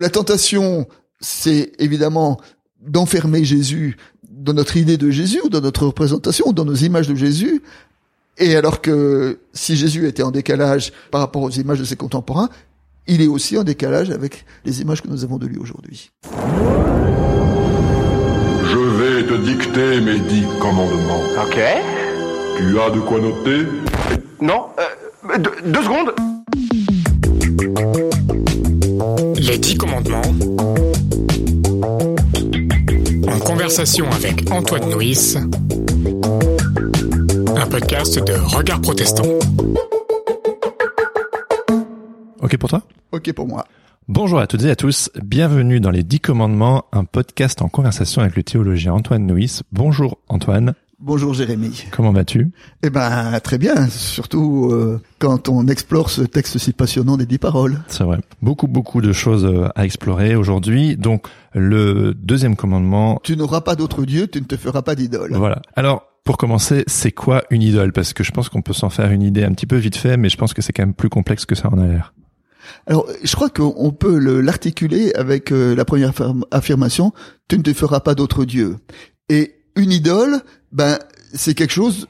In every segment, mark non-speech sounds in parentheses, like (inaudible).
La tentation, c'est évidemment d'enfermer Jésus dans notre idée de Jésus, ou dans notre représentation, ou dans nos images de Jésus. Et alors que si Jésus était en décalage par rapport aux images de ses contemporains, il est aussi en décalage avec les images que nous avons de lui aujourd'hui. Je vais te dicter mes dix commandements. Ok. Tu as de quoi noter? Non, euh, deux, deux secondes. Les dix commandements. En conversation avec Antoine Nuis. Un podcast de Regard Protestant. Ok pour toi? Ok pour moi. Bonjour à toutes et à tous, bienvenue dans les Dix Commandements, un podcast en conversation avec le théologien Antoine Nuis. Bonjour Antoine, Bonjour Jérémy. comment vas-tu? Eh ben très bien, surtout euh, quand on explore ce texte si passionnant des dix paroles. C'est vrai, beaucoup beaucoup de choses euh, à explorer aujourd'hui. Donc le deuxième commandement, Tu n'auras pas d'autre Dieu, tu ne te feras pas d'idole. voilà. Alors pour commencer, c'est quoi une idole? Parce que je pense qu'on peut s'en faire une idée un petit peu vite fait, mais je pense que c'est quand même plus complexe que ça en a l'air. Alors, je crois qu'on peut le- l'articuler avec euh, la première affirm- affirmation tu ne te feras pas d'autre Dieu. Et une idole, ben c'est quelque chose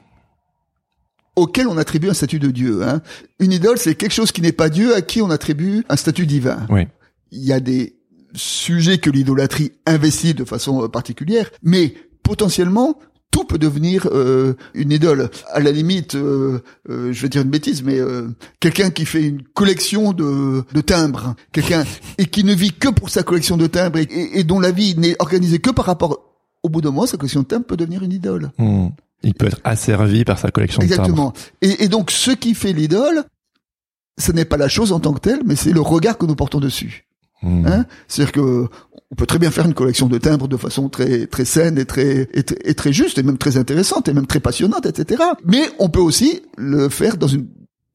auquel on attribue un statut de Dieu. Hein. Une idole, c'est quelque chose qui n'est pas Dieu à qui on attribue un statut divin. Oui. Il y a des sujets que l'idolâtrie investit de façon euh, particulière, mais potentiellement tout peut devenir euh, une idole. À la limite, euh, euh, je vais dire une bêtise, mais euh, quelqu'un qui fait une collection de, de timbres, quelqu'un et qui ne vit que pour sa collection de timbres et, et- et dont la vie n'est organisée que par rapport au bout d'un mois, sa collection de timbres peut devenir une idole. Hmm. Il peut être asservi par sa collection de timbres. Exactement. Et, et donc, ce qui fait l'idole, ce n'est pas la chose en tant que telle, mais c'est le regard que nous portons dessus. Hmm. Hein? C'est-à-dire que on peut très bien faire une collection de timbres de façon très très saine et très et, très- et très juste et même très intéressante et même très passionnante, etc. Mais on peut aussi le faire dans une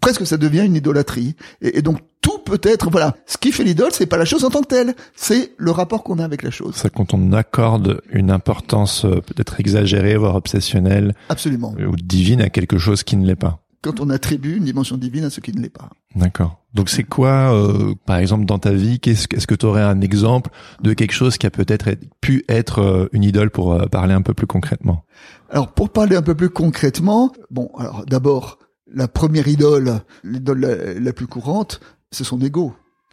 presque ça devient une idolâtrie. Et, et donc tout peut être voilà. Ce qui fait l'idole, c'est pas la chose en tant que telle, c'est le rapport qu'on a avec la chose. C'est quand on accorde une importance euh, peut-être exagérée, voire obsessionnelle Absolument. ou divine à quelque chose qui ne l'est pas. Quand on attribue une dimension divine à ce qui ne l'est pas. D'accord. Donc c'est quoi, euh, par exemple, dans ta vie, qu'est-ce, est-ce que tu aurais un exemple de quelque chose qui a peut-être être- pu être euh, une idole pour euh, parler un peu plus concrètement? Alors pour parler un peu plus concrètement, bon, alors d'abord la première idole, l'idole la, la plus courante, c'est son ego.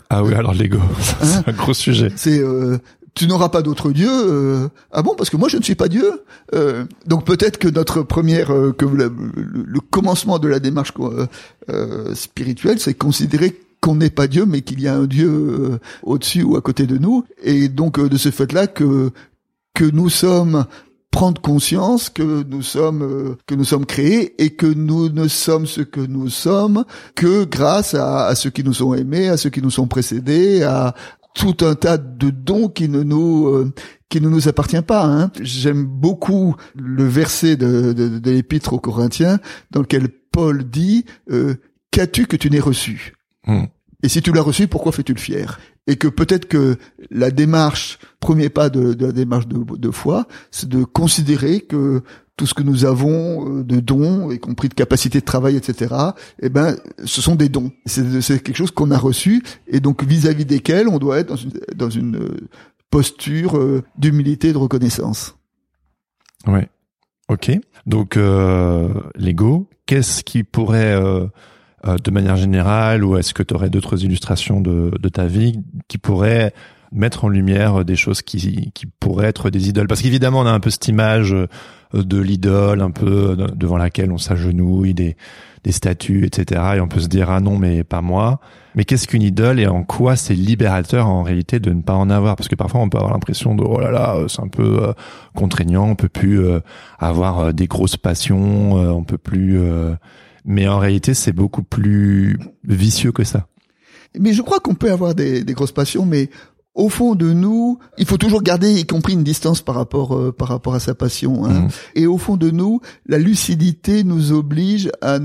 Ah oui, alors l'ego, (laughs) c'est un gros sujet. C'est euh, tu n'auras pas d'autre Dieu. euh, ah bon Parce que moi je ne suis pas Dieu. Euh, donc peut-être que notre première, euh, que le, le- commencement de la démarche euh, euh, spirituelle, c'est considérer qu'on n'est pas Dieu, mais qu'il y a un Dieu euh, au-dessus ou à côté de nous. Et donc euh, de ce fait-là que que nous sommes prendre conscience que nous sommes euh, que nous sommes créés et que nous ne sommes ce que nous sommes que grâce à, à ceux qui nous ont aimés, à ceux qui nous sont précédés, à tout un tas de dons qui ne nous euh, qui ne nous appartient pas. Hein. J'aime beaucoup le verset de, de, de l'épître aux Corinthiens dans lequel Paul dit euh, qu'as-tu que tu n'aies reçu? Hmm. et si tu l'as reçu, pourquoi fais-tu le fier? Et que peut-être que la démarche, premier pas de, la démarche de, foi, c'est de considérer que tout ce que nous avons euh, de dons, y compris de capacité de travail, etc., eh ben, ce sont des dons. C'est c'est quelque chose qu'on a reçu et donc vis-à-vis desquels on doit être dans une, dans une euh, posture euh, d'humilité et de reconnaissance. Ouais. Ok. Donc euh, l'ego, qu'est-ce qui pourrait, euh, euh, de manière générale, ou est-ce que tu aurais d'autres illustrations de, de ta vie qui pourraient mettre en lumière des choses qui, qui pourraient être des idoles? Parce qu'évidemment, on a un peu cette image euh, de l'idole, un peu euh, devant laquelle on s'agenouille, des, des statues, etc. Et on peut se dire ah non, mais pas moi. Mais qu'est-ce qu'une idole et en quoi c'est libérateur en réalité de ne pas en avoir? Parce que parfois on peut avoir l'impression de oh là là, euh, c'est un peu euh, contraignant, on peut plus euh, avoir euh, des grosses passions, euh, on peut plus. Mais en réalité, c'est beaucoup plus vicieux que ça. Mais je crois qu'on peut avoir des, des grosses passions, mais au fond de nous, il faut toujours garder, y compris une distance par rapport euh, par rapport à sa passion. Hein. Mhm. Et au fond de nous, la lucidité nous oblige à,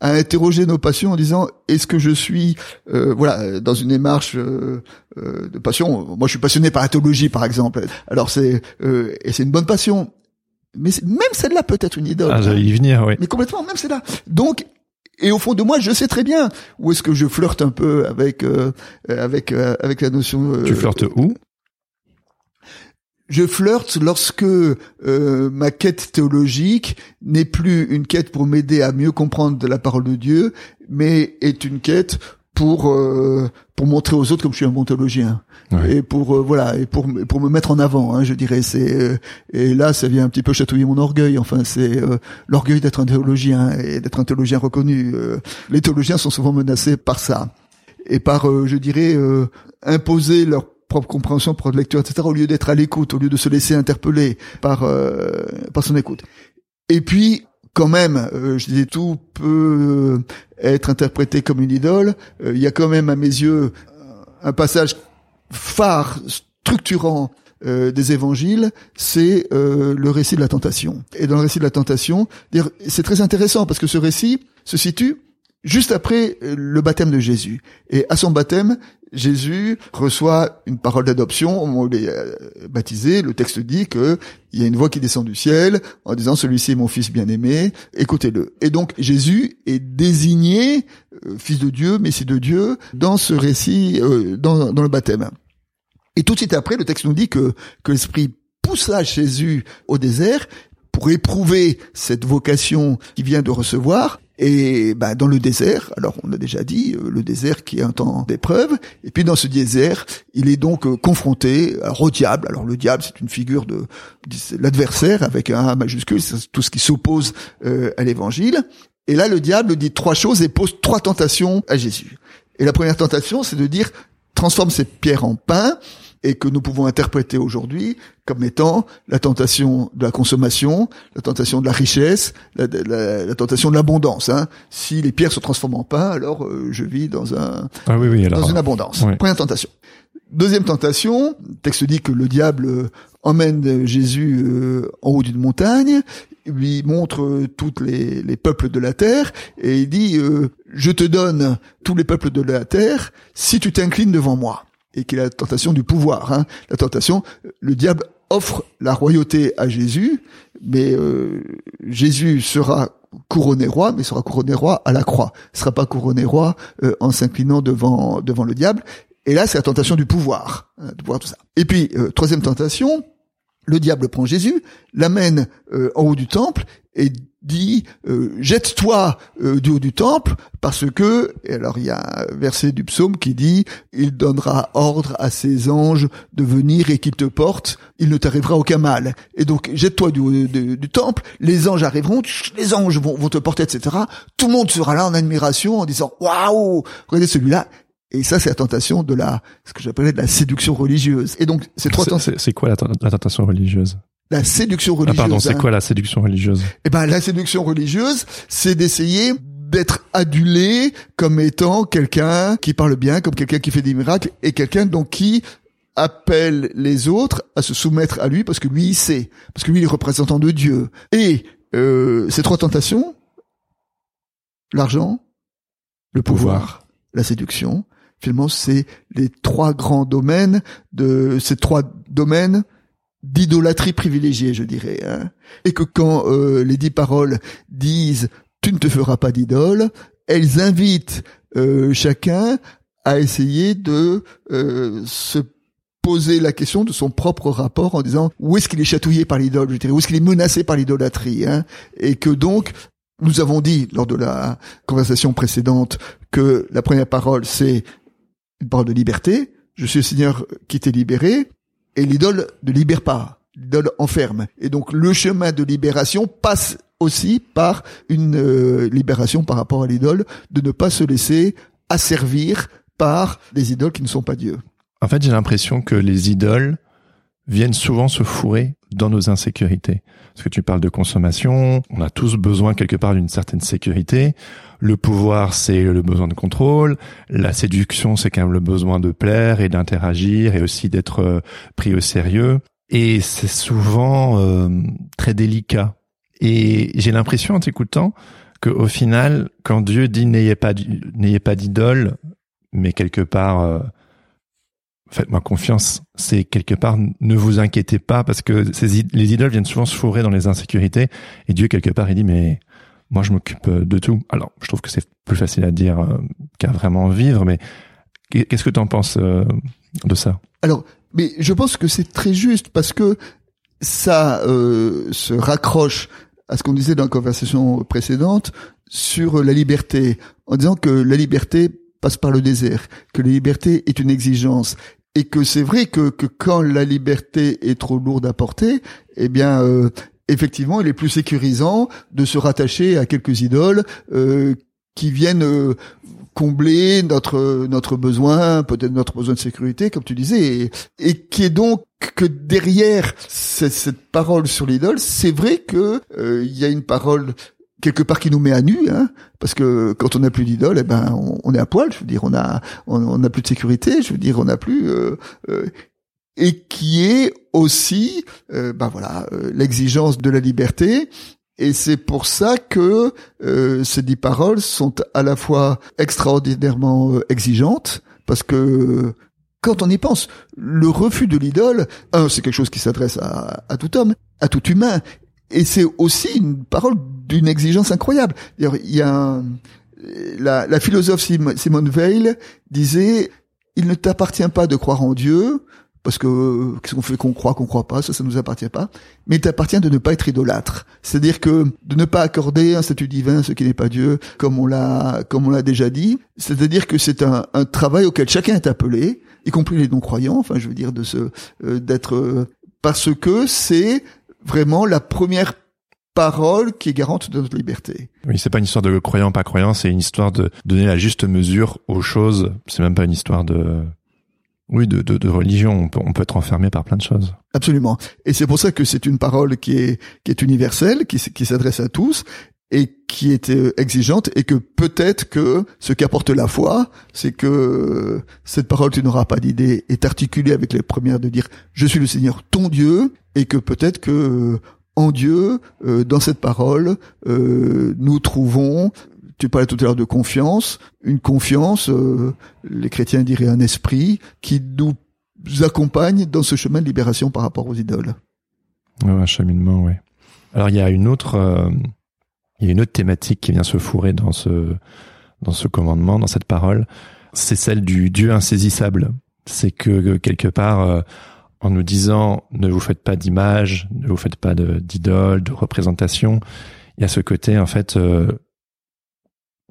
à interroger nos passions en disant est-ce que je suis euh, voilà dans une démarche euh, euh, de passion? Moi, je suis passionné par la théologie, par exemple. Alors c'est euh, et c'est une bonne passion. Mais même celle-là peut être une idole. Ah, j'allais y venir, oui. Mais complètement, même c'est là. Donc, Et au fond de moi, je sais très bien où est-ce que je flirte un peu avec euh, avec euh, avec la notion. euh, Tu flirtes où? Je flirte lorsque euh, ma quête théologique n'est plus une quête pour m'aider à mieux comprendre la parole de Dieu, mais est une quête pour euh, pour montrer aux autres comme je suis un bon théologien Ouais. et pour euh, voilà et pour pour me mettre en avant hein, je dirais c'est euh, et là ça vient un petit peu chatouiller mon orgueil enfin c'est euh, l'orgueil d'être un théologien et d'être un théologien reconnu Euh, les théologiens sont souvent menacés par ça et par euh, je dirais euh, imposer leur propre compréhension, propre lecture, etc., au lieu d'être à l'écoute, au lieu de se laisser interpeller par euh, par son écoute. Et puis, quand même, euh, je disais, tout peut être interprété comme une idole. Euh, Il y a quand même, à mes yeux, un passage phare, structurant euh, des évangiles, c'est euh, le récit de la tentation. Et dans le récit de la tentation, c'est très intéressant parce que ce récit se situe juste après euh, le baptême de Jésus. Et à son baptême, Jésus reçoit une parole d'adoption au moment où il euh, baptisé. Le texte dit que il y a une voix qui descend du ciel en disant celui-ci est mon fils bien-aimé, écoutez-le. Et donc Jésus est désigné euh, fils de Dieu, messie de Dieu dans ce récit, euh, dans, dans le baptême. Et tout de suite après, le texte nous dit que, que l'Esprit poussa Jésus au désert pour éprouver cette vocation qu'il vient de recevoir. Et ben, dans le désert, alors on a déjà dit, euh, le désert qui est un temps d'épreuve, et puis dans ce désert, il est donc euh, confronté au diable. Alors le diable, c'est une figure de, de l'adversaire avec un A majuscule, c'est tout ce qui s'oppose euh, à l'évangile. Et là, le diable dit trois choses et pose trois tentations à Jésus. Et la première tentation, c'est de dire, transforme ces pierres en pain, et que nous pouvons interpréter aujourd'hui comme étant la tentation de la consommation, la tentation de la richesse, la, la- la tentation de l'abondance. Hein. Si les pierres se transforment en pain, alors euh, je vis dans un Ah oui, oui, alors. dans une abondance. Première tentation. Deuxième tentation, le texte dit que le diable euh, emmène Jésus euh, en haut d'une montagne, lui montre toutes les, les peuples de la terre, et il dit euh, Je te donne tous les peuples de la terre si tu t'inclines devant moi. Et qu'il a la tentation du pouvoir. Hein. La tentation, le diable offre la royauté à Jésus, mais euh, Jésus sera couronné roi, mais sera couronné roi à la croix. Il sera pas couronné roi euh, en s'inclinant devant devant le diable. Et là, c'est la tentation du pouvoir, hein, de pouvoir tout ça. Et puis euh, troisième tentation, le diable prend Jésus, l'amène euh, en haut du temple et dit euh, jette-toi euh, du haut du temple parce que et alors il y a un verset du psaume qui dit il donnera ordre à ses anges de venir et qu'ils te portent il ne t'arrivera aucun mal. Et donc jette-toi du haut du, du temple les anges arriveront les anges vont, vont te porter etc tout le monde sera là en admiration en disant waouh! Regardez celui-là. Et ça, c'est la tentation de la, ce que j'appellerais de la séduction religieuse. Et donc, ces trois C'est- tentations, C'est c'est quoi la tentation religieuse? La séduction Ah religieuse. pardon, c'est hein. quoi la séduction religieuse? Eh ben, la séduction religieuse, c'est d'essayer d'être adulé comme étant quelqu'un qui parle bien, comme quelqu'un qui fait des miracles, et quelqu'un donc qui appelle les autres à se soumettre à lui parce que lui il sait, parce que lui il est représentant de Dieu. Et euh, ces trois tentations, l'argent, le pouvoir, la séduction, finalement c'est les trois grands domaines de ces trois domaines d'idolâtrie privilégiée, je dirais. Hein. Et que quand euh, les dix paroles disent « tu ne te feras pas d'idole », elles invitent euh, chacun à essayer de euh, se poser la question de son propre rapport en disant où est-ce qu'il est chatouillé par l'idole, je dirais, où est-ce qu'il est menacé par l'idolâtrie, hein, et que donc nous avons dit lors de la conversation précédente que la première parole c'est une parole de liberté, je suis le Seigneur qui t'ai libéré, et l'idole ne libère pas, l'idole enferme. Et donc le chemin de libération passe aussi par une euh, libération par rapport à l'idole, de ne pas se laisser asservir par des idoles qui ne sont pas Dieu. En fait, j'ai l'impression que les idoles viennent souvent se fourrer dans nos insécurités. Parce que tu parles de consommation, on a tous besoin quelque part d'une certaine sécurité. Le pouvoir, c'est le besoin de contrôle. La séduction, c'est quand même le besoin de plaire et d'interagir et aussi d'être euh, pris au sérieux. Et c'est souvent euh, très délicat. Et j'ai l'impression en t'écoutant que au final, quand Dieu dit n'ayez pas n'ayez pas d'idole, mais quelque part euh, faites-moi confiance, c'est quelque part ne vous inquiétez pas parce que les idoles viennent souvent se fourrer dans les insécurités et Dieu quelque part il dit mais moi je m'occupe de tout. Alors, je trouve que c'est plus facile à dire qu'à vraiment vivre, mais qu'est-ce que tu en penses de ça? Alors, mais je pense que c'est très juste parce que ça euh, se raccroche à ce qu'on disait dans la conversation précédente sur la liberté, en disant que la liberté passe par le désert, que la liberté est une exigence, et que c'est vrai que, que quand la liberté est trop lourde à porter, eh bien, euh, effectivement, il est plus sécurisant de se rattacher à quelques idoles euh, qui viennent euh, combler notre notre besoin, peut-être notre besoin de sécurité, comme tu disais, et, qui est donc que derrière cette, cette parole sur l'idole, c'est vrai que euh, il y a une parole quelque part qui nous met à nu, hein, parce que quand on n'a plus d'idole, eh ben on, est à poil. Je veux dire, on a on n'a plus de sécurité. Je veux dire, on n'a plus euh, euh, et qui est aussi, ben voilà, l'exigence de la liberté et c'est pour ça que euh, ces dix paroles sont à la fois extraordinairement euh, exigeantes, parce que quand on y pense, le refus de l'idole, un, c'est quelque chose qui s'adresse à, tout homme, à tout humain, et c'est aussi une parole d'une exigence incroyable. Il y a la, la philosophe Simone Veil disait, il ne t'appartient pas de croire en Dieu, parce que qu'est-ce qu'on fait qu'on croit, qu'on croit pas, ça, ça nous appartient pas. Mais il t'appartient de ne pas être idolâtre, c'est-à-dire que de ne pas accorder un statut divin à ce qui n'est pas Dieu, comme on l'a, comme on l'a déjà dit. C'est-à-dire que c'est un, un, travail auquel chacun est appelé, y compris les non-croyants. Enfin, je veux dire de se, euh, d'être, euh, parce que c'est vraiment la première parole qui est garante de notre liberté. Oui, c'est pas une histoire de croyant pas croyant, c'est une histoire de donner la juste mesure aux choses. C'est même pas une histoire de oui, de, de, religion, on peut, être enfermé par plein de choses. Absolument. Et c'est pour ça que c'est une parole qui est, universelle, qui, s'adresse à tous et qui est euh, exigeante et que peut-être que ce qu'apporte la foi, c'est que cette parole tu n'auras pas d'idée est articulée avec les premières de dire je suis le Seigneur ton Dieu et que peut-être que euh, en Dieu, euh, dans cette parole, nous trouvons tu parlais tout à l'heure de confiance. Une confiance, euh, les chrétiens diraient un esprit qui nous accompagne dans ce chemin de libération par rapport aux idoles. un cheminement, oui. Alors il y a une autre, euh, il y a une autre thématique qui vient se fourrer dans ce dans ce commandement, dans cette parole. C'est celle du Dieu insaisissable. C'est que quelque part, euh, en nous disant ne vous faites pas d'image, ne vous faites pas d'idole, de, représentation, il y a ce côté en fait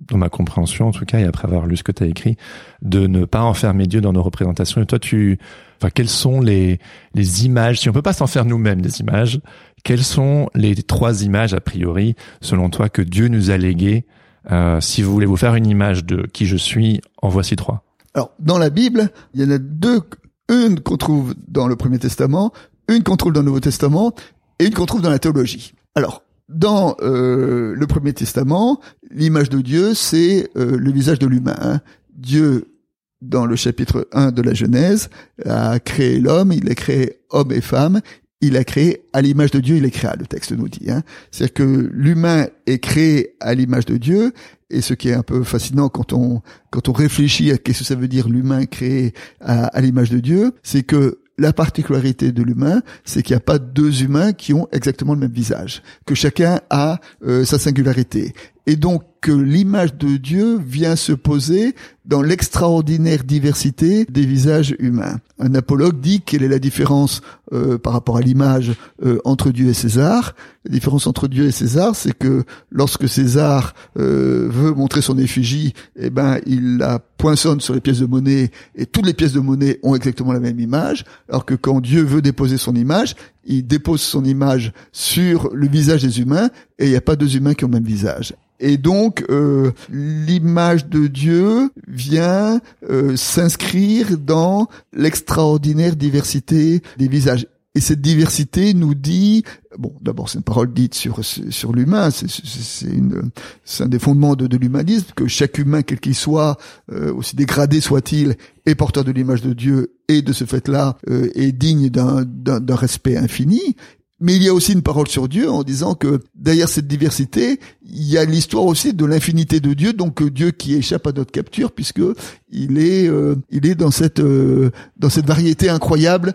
dans ma compréhension en tout cas, et après avoir lu ce que tu as écrit, de ne pas enfermer Dieu dans nos représentations. Et toi, tu, enfin, quelles sont les, les images, si on peut pas s'en faire nous-mêmes des images, quelles sont les trois images a priori, selon toi, que Dieu nous a léguées euh, Si vous voulez vous faire une image de qui je suis, en voici trois. Alors, dans la Bible, il y en a deux, une qu'on trouve dans le Premier Testament, une qu'on trouve dans le Nouveau Testament, et une qu'on trouve dans la théologie. Alors, dans euh, le Premier Testament, l'image de Dieu, c'est euh, le visage de l'humain. Hein. Dieu, dans le chapitre 1 de la Genèse, a créé l'homme, il a créé homme et femme, il a créé à l'image de Dieu, il est créé, le texte nous dit. Hein. C'est-à-dire que l'humain est créé à l'image de Dieu, et ce qui est un peu fascinant quand on quand on réfléchit à qu'est-ce que ça veut dire l'humain créé à, à l'image de Dieu, c'est que la particularité de l'humain, c'est qu'il n'y a pas deux humains qui ont exactement le même visage, que chacun a euh, sa singularité. Et donc que l'image de Dieu vient se poser dans l'extraordinaire diversité des visages humains. Un apologue dit quelle est la différence euh, par rapport à l'image euh, entre Dieu et César. La différence entre Dieu et César, c'est que lorsque César euh, veut montrer son effigie, eh ben il la poinçonne sur les pièces de monnaie et toutes les pièces de monnaie ont exactement la même image, alors que quand Dieu veut déposer son image, il dépose son image sur le visage des humains et il n'y a pas deux humains qui ont le même visage. Et donc euh, l'image de Dieu vient euh, s'inscrire dans l'extraordinaire diversité des visages. Et cette diversité nous dit, bon, d'abord c'est une parole dite sur sur l'humain, c'est c'est un des fondements de, de l'humanisme que chaque humain, quel qu'il soit, euh, aussi dégradé soit-il, est porteur de l'image de Dieu et de ce fait-là est digne d'un d'un respect infini. Mais il y a aussi une parole sur Dieu en disant que derrière cette diversité, il y a l'histoire aussi de l'infinité de Dieu, donc euh, Dieu qui échappe à notre capture puisque il est euh, il est dans cette euh, dans cette variété incroyable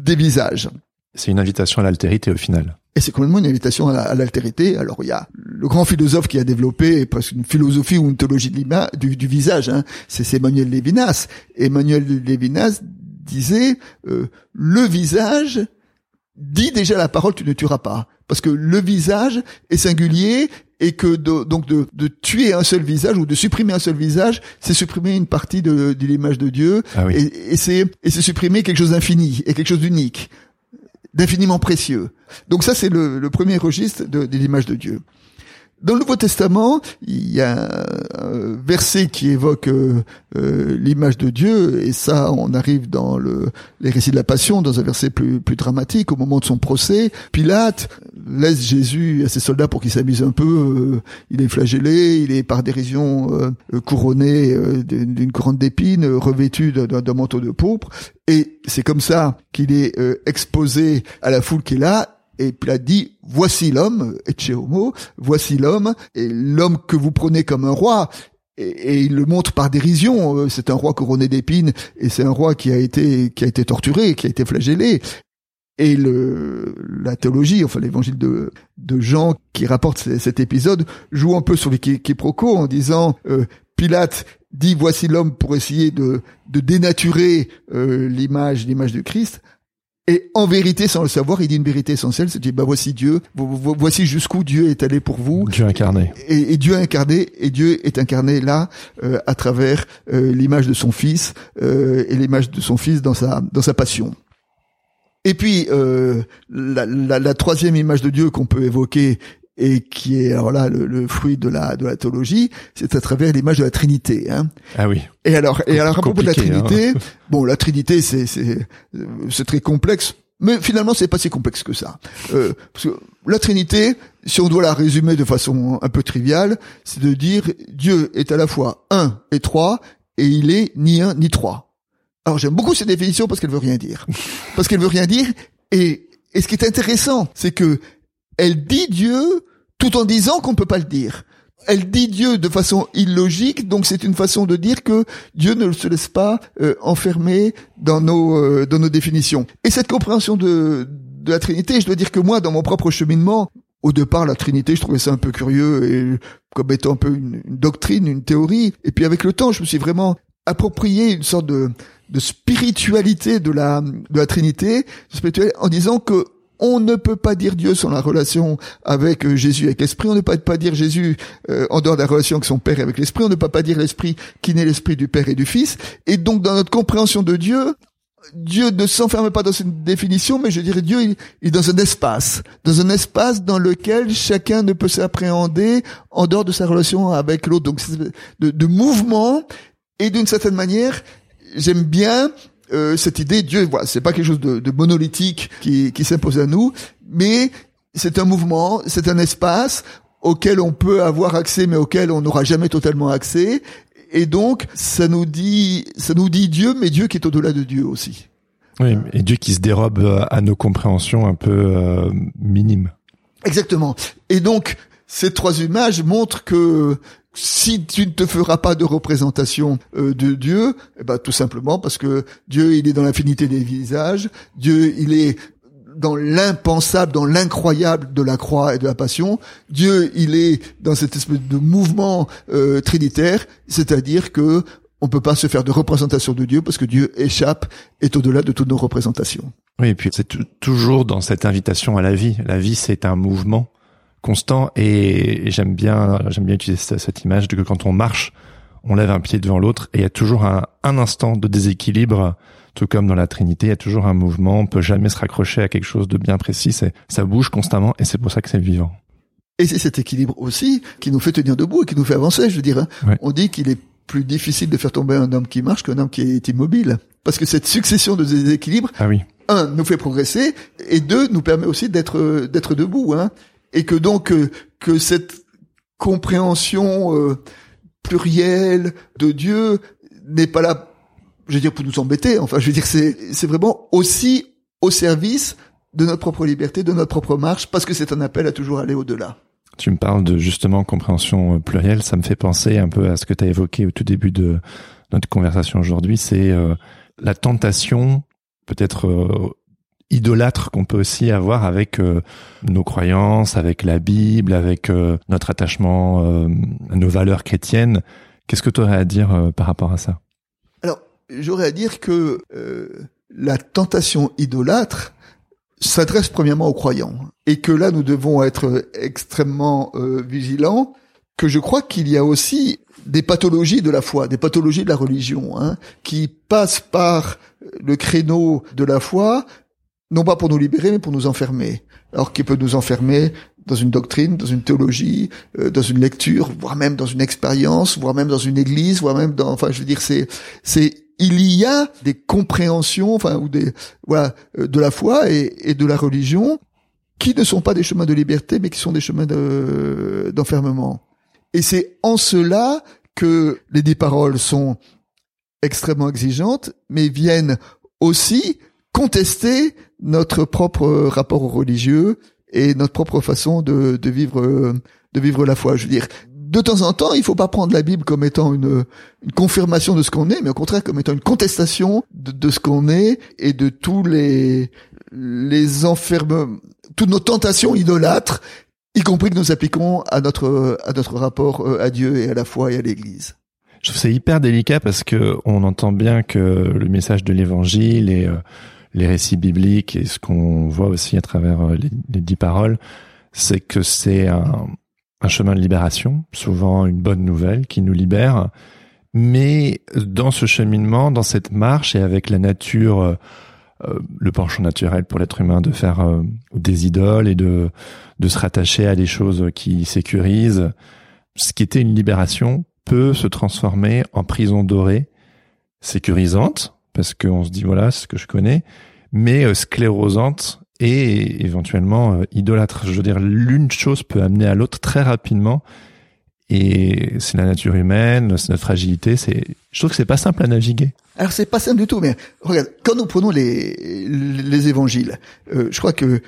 des visages. C'est une invitation à l'altérité au final. Et c'est complètement une invitation à l'altérité. Alors il y a le grand philosophe qui a développé presque une philosophie ou une théologie de du, du, visage, hein. c'est Emmanuel Lévinas. Emmanuel Lévinas disait euh, le visage dit déjà la parole tu ne tueras pas parce que le visage est singulier et que donc de, de, tuer un seul visage ou de supprimer un seul visage, c'est supprimer une partie de, de l'image de Dieu ah oui. et, et c'est supprimer quelque chose d'infini et quelque chose d'unique, d'infiniment précieux. Donc ça c'est le, le, premier registre de, de l'image de Dieu. Dans le Nouveau Testament, il y a un verset qui évoque euh, euh, l'image de Dieu, et ça, on arrive dans le, les récits de la Passion, dans un verset plus, dramatique, au moment de son procès. Pilate laisse Jésus à ses soldats pour qu'il s'amuse un peu. Euh, il est flagellé, il est par dérision couronné d'une couronne d'épines, revêtu d'un manteau de pourpre, et c'est comme ça qu'il est exposé à la foule qui est là, et puis dit voici l'homme, et homo, voici l'homme, et l'homme que vous prenez comme un roi, et, il le montre par dérision. Euh, c'est un roi couronné d'épines, et c'est un roi qui a été qui a été torturé, qui a été flagellé. Et le, la théologie, enfin l'évangile de, de Jean qui rapporte cet épisode, joue un peu sur les quiproquos en disant euh, Pilate dit voici l'homme pour essayer de, de dénaturer euh, l'image l'image de Christ, et en vérité, sans le savoir, il dit une vérité essentielle, c'est dit, bah voici Dieu, voici jusqu'où Dieu est allé pour vous. Dieu incarné. Et, et Dieu incarné, et Dieu est incarné là, euh, à travers euh, l'image de son Fils, euh, et l'image de son Fils dans sa, dans sa passion. Et puis, la, la, la, troisième image de Dieu qu'on peut évoquer, et qui est alors là le, fruit de la de la théologie, c'est à travers l'image de la Trinité. Hein. Ah oui. Et alors et alors à propos de la Trinité, hein. bon la Trinité c'est c'est c'est très complexe, mais finalement c'est pas si complexe que ça. Euh, parce que la Trinité, si on doit la résumer de façon un peu triviale, c'est de dire Dieu est à la fois un et trois et il est ni un ni trois. Alors j'aime beaucoup cette définition parce qu'elle veut rien dire. Parce qu'elle veut rien dire et et ce qui est intéressant, c'est que elle dit Dieu tout en disant qu'on ne peut pas le dire. Elle dit Dieu de façon illogique, donc c'est une façon de dire que Dieu ne se laisse pas euh, enfermer dans nos euh, dans nos définitions. Et cette compréhension de de la Trinité, je dois dire que moi, dans mon propre cheminement, au départ, la Trinité, je trouvais ça un peu curieux et comme étant un peu une, doctrine, une théorie. Et puis avec le temps, je me suis vraiment approprié une sorte de, de spiritualité de la de la Trinité, en disant que on ne peut pas dire Dieu sans la relation avec euh, Jésus, avec l'Esprit. On ne peut pas dire Jésus euh, en dehors de la relation avec son Père et avec l'Esprit. On ne peut pas dire l'Esprit qui n'est l'Esprit du Père et du Fils. Et donc, dans notre compréhension de Dieu, Dieu ne s'enferme pas dans une définition, mais je dirais Dieu est dans un espace, dans un espace dans lequel chacun ne peut s'appréhender en dehors de sa relation avec l'autre. Donc de, de mouvement et d'une certaine manière, j'aime bien euh, cette idée, Dieu, voilà, c'est pas quelque chose de, de monolithique qui, qui s'impose à nous, mais c'est un mouvement, c'est un espace auquel on peut avoir accès, mais auquel on n'aura jamais totalement accès. Et donc, ça nous dit, ça nous dit Dieu, mais Dieu qui est au-delà de Dieu aussi. Oui, et Dieu qui se dérobe à nos compréhensions un peu euh, minimes. Exactement. Et donc, ces trois images montrent que si tu ne te feras pas de représentation euh, de Dieu, eh ben, tout simplement parce que Dieu, il est dans l'infinité des visages, Dieu, il est dans l'impensable, dans l'incroyable de la croix et de la passion. Dieu, il est dans cette espèce de mouvement euh, trinitaire, c'est-à-dire que on peut pas se faire de représentation de Dieu parce que Dieu échappe, est au-delà de toutes nos représentations. Oui, et puis c'est toujours dans cette invitation à la vie. La vie, c'est un mouvement constant et j'aime bien j'aime bien utiliser cette image de que quand on marche on lève un pied devant l'autre et il y a toujours un, un instant de déséquilibre tout comme dans la Trinité il y a toujours un mouvement on peut jamais se raccrocher à quelque chose de bien précis c'est ça bouge constamment et c'est pour ça que c'est vivant et c'est cet équilibre aussi qui nous fait tenir debout et qui nous fait avancer je veux dire hein. on dit qu'il est plus difficile de faire tomber un homme qui marche qu'un homme qui est immobile parce que cette succession de déséquilibres ah oui. un nous fait progresser et deux nous permet aussi d'être d'être debout hein et que donc euh, que cette compréhension euh, plurielle de Dieu n'est pas là, je veux dire, pour nous embêter. Enfin, je veux dire, c'est c'est vraiment aussi au service de notre propre liberté, de notre propre marche, parce que c'est un appel à toujours aller au-delà. Tu me parles de justement compréhension euh, plurielle, ça me fait penser un peu à ce que tu as évoqué au tout début de notre conversation aujourd'hui, c'est la tentation peut-être idolâtre qu'on peut aussi avoir avec euh, nos croyances, avec la Bible, avec euh, notre attachement euh, à nos valeurs chrétiennes. Qu'est-ce que tu aurais à dire par rapport à ça? Alors, j'aurais à dire que la tentation idolâtre s'adresse premièrement aux croyants et que là nous devons être extrêmement vigilants que je crois qu'il y a aussi des pathologies de la foi, des pathologies de la religion, hein, qui passent par le créneau de la foi non pas pour nous libérer, mais pour nous enfermer. Alors qu'il peut nous enfermer dans une doctrine, dans une théologie, euh, dans une lecture, voire même dans une expérience, voire même dans une église, voire même dans, enfin, je veux dire, c'est, c'est, il y a des compréhensions, enfin, ou des, voilà, euh, de la foi et, et, de la religion qui ne sont pas des chemins de liberté, mais qui sont des chemins de, d'enfermement. Et c'est en cela que les dix paroles sont extrêmement exigeantes, mais viennent aussi contester notre propre rapport au religieux et notre propre façon de, de vivre de vivre la foi. Je veux dire, de temps en temps, il faut pas prendre la Bible comme étant une, une confirmation de ce qu'on est, mais au contraire comme étant une contestation de, de ce qu'on est et de tous les les enfermements, toutes nos tentations idolâtres, y compris que nous appliquons à notre à notre rapport euh, à Dieu et à la foi et à l'Église. Je trouve c'est hyper délicat parce que on entend bien que le message de l'Évangile est euh, les récits bibliques et ce qu'on voit aussi à travers euh, les, dix paroles, c'est que c'est un, chemin de libération, souvent une bonne nouvelle qui nous libère. Mais dans ce cheminement, dans cette marche et avec la nature, euh, euh, le penchant naturel pour l'être humain de faire des idoles et de, de se rattacher à des choses qui sécurisent, ce qui était une libération peut se transformer en prison dorée, sécurisante, parce qu'on se dit voilà, ce que je connais, mais euh, sclérosante et éventuellement euh, idolâtre. Je veux dire, l'une chose peut amener à l'autre très rapidement. Et c'est la nature humaine, c'est notre fragilité. C'est, je trouve que c'est pas simple à naviguer. Alors c'est pas simple du tout, mais regarde, quand nous prenons les les évangiles, euh, je crois que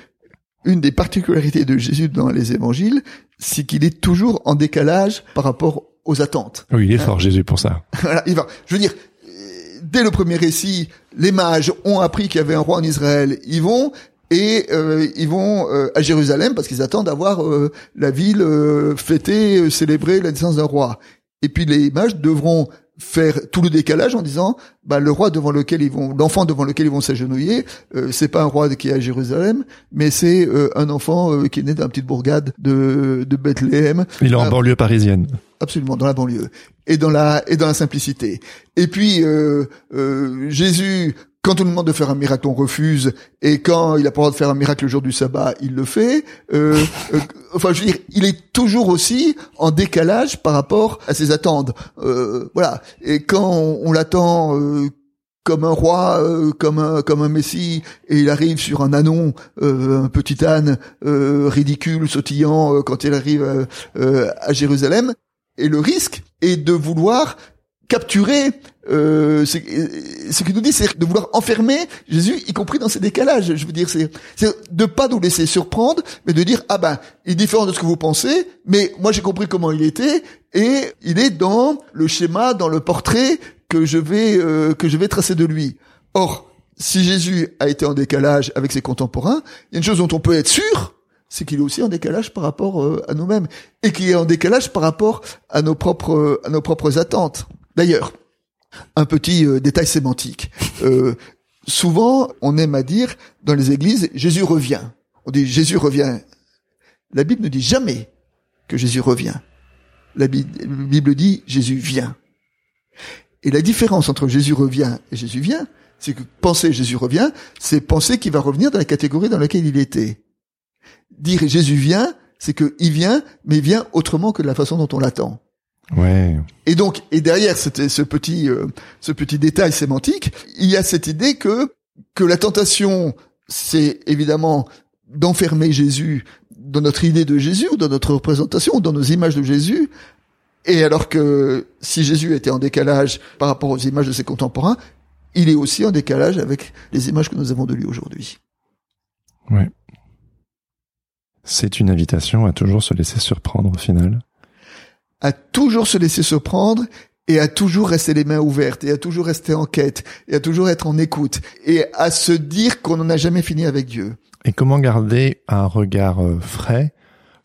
une des particularités de Jésus dans les évangiles, c'est qu'il est toujours en décalage par rapport aux attentes. Oui, il est fort Jésus pour ça. (laughs) Voilà, il va. Je veux dire, dès le premier récit, les mages ont appris qu'il y avait un roi en Israël. Ils vont et euh, ils vont euh, à Jérusalem parce qu'ils attendent d'avoir euh, la ville fêtée, célébrer la naissance d'un roi. Et puis les mages devront faire tout le décalage en disant bah le roi devant lequel ils vont l'enfant devant lequel ils vont s'agenouiller c'est pas un roi qui est à Jérusalem mais c'est un enfant qui est né d'une petite bourgade de de Bethléem il est en banlieue parisienne absolument dans la banlieue et dans la et dans la simplicité. Et puis euh, euh, Jésus, quand on demande de faire un miracle, on refuse, et quand il a pas le droit de faire un miracle le jour du sabbat, il le fait. Euh, euh enfin, je veux dire, il est toujours aussi en décalage par rapport à ses attentes. Voilà. Et quand on, on l'attend comme un roi, comme un comme un messie, et il arrive sur un anon, un petit âne ridicule, sautillant quand il arrive à Jérusalem. Et le risque est de vouloir capturer euh, ce que nous dit, c'est de vouloir enfermer Jésus, y compris dans ses décalages. Je veux dire, c'est de pas nous laisser surprendre, mais de dire ah ben il est différent de ce que vous pensez, mais moi j'ai compris comment il était et il est dans le schéma, dans le portrait que je vais euh, que je vais tracer de lui. Or, si Jésus a été en décalage avec ses contemporains, il y a une chose dont on peut être sûr, c'est qu'il est aussi en décalage par rapport euh, à nous-mêmes et qu'il est en décalage par rapport à nos propres à nos propres attentes. D'ailleurs, un petit euh, détail sémantique. Euh, souvent, on aime à dire dans les églises Jésus revient. On dit Jésus revient. La Bible ne dit jamais que Jésus revient. La Bible dit Jésus vient. Et la différence entre Jésus revient et Jésus vient, c'est que penser Jésus revient, c'est penser qu'il va revenir dans la catégorie dans laquelle il était dire Jésus vient, c'est qu'il vient, mais il vient autrement que de la façon dont on l'attend. Ouais. Et donc, et derrière ce petit, euh, ce petit détail sémantique, il y a cette idée que que la tentation, c'est évidemment d'enfermer Jésus dans notre idée de Jésus, ou dans notre représentation, ou dans nos images de Jésus. Et alors que si Jésus était en décalage par rapport aux images de ses contemporains, il est aussi en décalage avec les images que nous avons de lui aujourd'hui. Ouais. C'est une invitation à toujours se laisser surprendre au final. À toujours se laisser surprendre et à toujours rester les mains ouvertes et à toujours rester en quête et à toujours être en écoute et à se dire qu'on n'en a jamais fini avec Dieu. Et comment garder un regard euh, frais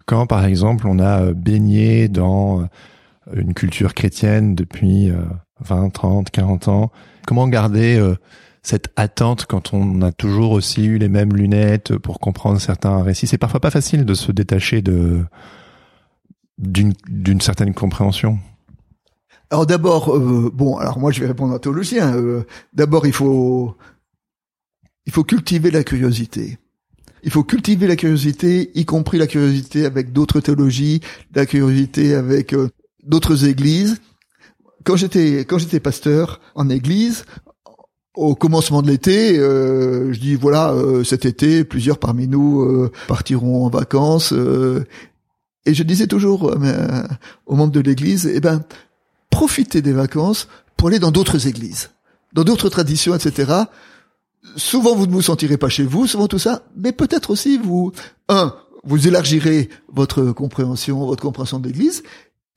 quand, par exemple, on a euh, baigné dans euh, une culture chrétienne depuis 20, 30, 40 ans? Comment garder cette attente quand on a toujours aussi eu les mêmes lunettes pour comprendre certains récits C'est parfois pas facile de se détacher de d'une certaine compréhension. Alors d'abord, euh, bon, alors moi je vais répondre en théologien. Euh, d'abord, il faut il faut cultiver la curiosité. Il faut cultiver la curiosité, y compris la curiosité avec d'autres théologies, la curiosité avec euh, d'autres églises. Quand j'étais quand j'étais pasteur en église, au commencement de l'été, je dis voilà, cet été, plusieurs parmi nous partiront en vacances. et je disais toujours aux membres de l'Église, eh ben, profiter des vacances pour aller dans d'autres églises, dans d'autres traditions, etc. Souvent, vous ne vous sentirez pas chez vous, souvent tout ça, mais peut-être aussi vous, un, vous élargirez votre compréhension, votre compréhension de l'Église,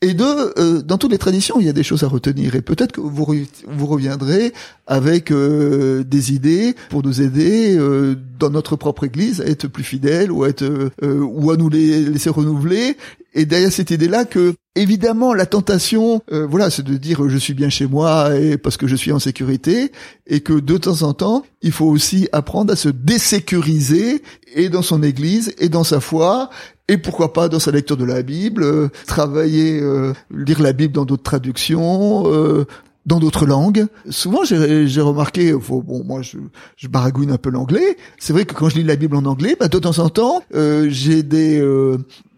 et deux, euh, dans toutes les traditions, il y a des choses à retenir. Et peut-être que vous, vous reviendrez avec euh, des idées pour nous aider euh, dans notre propre Église à être plus fidèles ou à être ou à nous les laisser renouveler. Et derrière cette idée-là que évidemment la tentation, voilà, c'est de dire je suis bien chez moi et parce que je suis en sécurité, et que de temps en temps, il faut aussi apprendre à se désécuriser et dans son Église et dans sa foi et pourquoi pas dans sa lecture de la Bible, euh, travailler, euh, lire la Bible dans d'autres traductions, euh, dans d'autres langues. Souvent, j'ai remarqué, bon, moi, je, je baragouine un peu l'anglais. C'est vrai que quand je lis la Bible en anglais, bah, de temps en temps, j'ai des,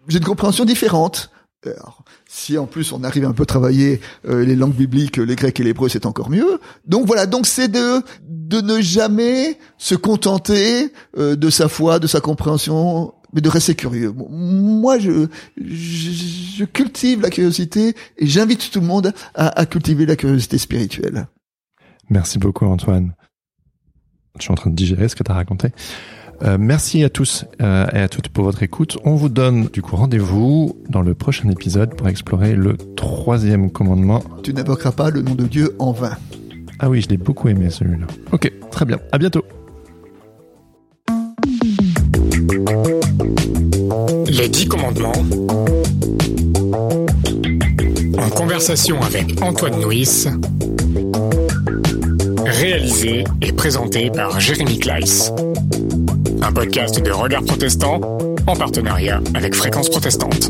j'ai une compréhension différente. Si en plus on arrive un peu travailler les langues bibliques, les grecs et l'hébreu, c'est encore mieux. Donc voilà, donc c'est de de ne jamais se contenter de sa foi, de sa compréhension mais de rester curieux. Moi, je, je, cultive la curiosité et j'invite tout le monde à, à cultiver la curiosité spirituelle. Merci beaucoup, Antoine. Je suis en train de digérer ce que tu as raconté. Euh, merci à tous euh, et à toutes pour votre écoute. On vous donne du coup rendez-vous dans le prochain épisode pour explorer le troisième commandement. Tu n'invoqueras pas le nom de Dieu en vain. Ah oui, je l'ai beaucoup aimé celui-là. Ok, très bien. À bientôt. Les dix commandements. En conversation avec Antoine Nuis. Réalisé et présenté par Jérémy Kleiss. Un podcast de Regard Protestant en partenariat avec Fréquence Protestante.